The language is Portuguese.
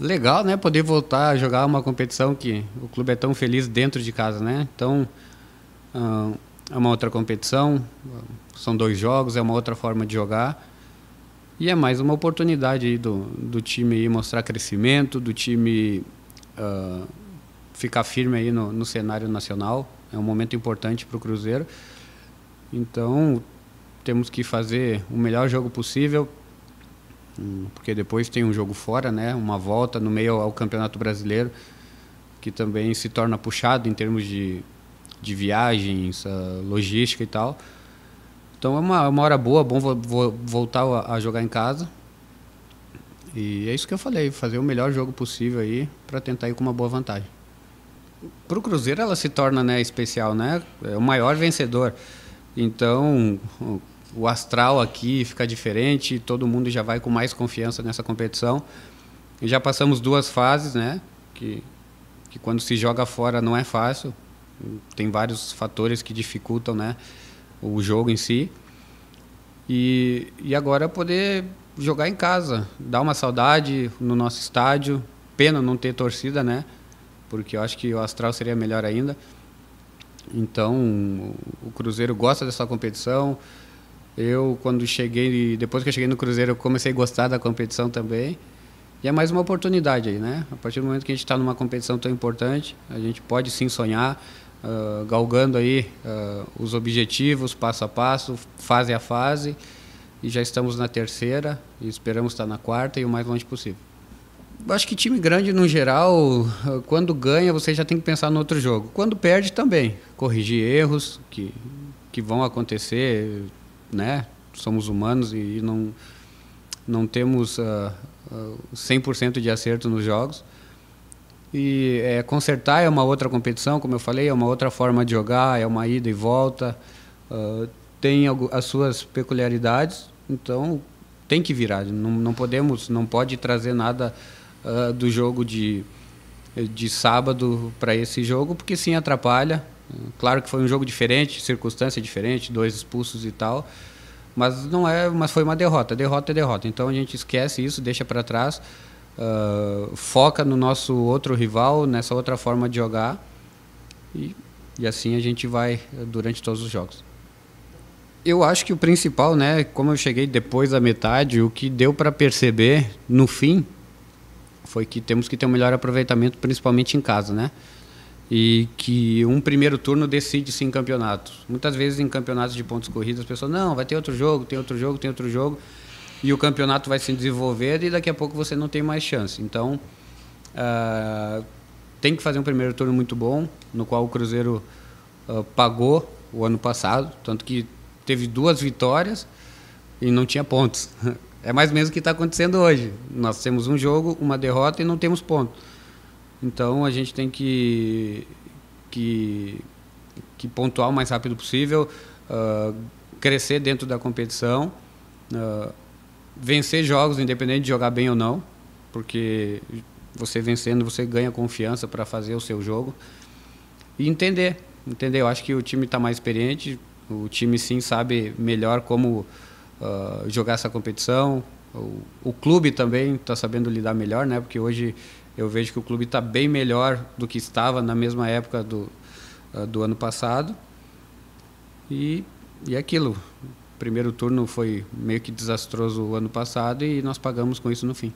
Legal, né? Poder voltar a jogar uma competição que o clube é tão feliz dentro de casa, né? Então, uh, é uma outra competição, são dois jogos, é uma outra forma de jogar. E é mais uma oportunidade do, do time mostrar crescimento, do time uh, ficar firme aí no, no cenário nacional. É um momento importante para o Cruzeiro. Então, temos que fazer o melhor jogo possível, porque depois tem um jogo fora, né? Uma volta no meio ao Campeonato Brasileiro, que também se torna puxado em termos de, de viagens, logística e tal. Então é uma, uma hora boa, bom vo voltar a, a jogar em casa. E é isso que eu falei, fazer o melhor jogo possível aí para tentar ir com uma boa vantagem. Para o Cruzeiro ela se torna né, especial, né? É o maior vencedor. Então, o astral aqui fica diferente, todo mundo já vai com mais confiança nessa competição. E já passamos duas fases, né? Que, que quando se joga fora não é fácil. Tem vários fatores que dificultam, né? O jogo em si. E, e agora poder jogar em casa, dar uma saudade no nosso estádio. Pena não ter torcida, né? Porque eu acho que o astral seria melhor ainda. Então, o Cruzeiro gosta dessa competição. Eu, quando cheguei, depois que eu cheguei no Cruzeiro, eu comecei a gostar da competição também. E é mais uma oportunidade aí, né? A partir do momento que a gente está numa competição tão importante, a gente pode sim sonhar, uh, galgando aí uh, os objetivos, passo a passo, fase a fase. E já estamos na terceira e esperamos estar na quarta e o mais longe possível. Acho que time grande, no geral, quando ganha, você já tem que pensar no outro jogo. Quando perde, também. Corrigir erros que, que vão acontecer, né? Somos humanos e não, não temos uh, uh, 100% de acerto nos jogos. E é, consertar é uma outra competição, como eu falei, é uma outra forma de jogar, é uma ida e volta. Uh, tem as suas peculiaridades, então tem que virar. Não, não podemos, não pode trazer nada uh, do jogo de, de sábado para esse jogo, porque sim atrapalha. Claro que foi um jogo diferente, circunstância diferente, dois expulsos e tal, mas não é, mas foi uma derrota. Derrota é derrota. Então a gente esquece isso, deixa para trás, uh, foca no nosso outro rival, nessa outra forma de jogar e, e assim a gente vai durante todos os jogos. Eu acho que o principal, né, como eu cheguei depois da metade, o que deu para perceber no fim foi que temos que ter um melhor aproveitamento, principalmente em casa, né? E que um primeiro turno decide-se em campeonatos. Muitas vezes em campeonatos de pontos corridos as pessoas, não, vai ter outro jogo, tem outro jogo, tem outro jogo, e o campeonato vai se desenvolver e daqui a pouco você não tem mais chance. Então, uh, tem que fazer um primeiro turno muito bom, no qual o Cruzeiro uh, pagou o ano passado, tanto que teve duas vitórias e não tinha pontos. É mais ou menos o que está acontecendo hoje. Nós temos um jogo, uma derrota e não temos ponto. Então a gente tem que, que, que pontuar o mais rápido possível, uh, crescer dentro da competição, uh, vencer jogos, independente de jogar bem ou não, porque você vencendo você ganha confiança para fazer o seu jogo e entender, entender. Eu acho que o time está mais experiente, o time sim sabe melhor como uh, jogar essa competição. O, o clube também está sabendo lidar melhor, né? Porque hoje eu vejo que o clube está bem melhor do que estava na mesma época do, uh, do ano passado. E, e é aquilo. O primeiro turno foi meio que desastroso o ano passado e nós pagamos com isso no fim.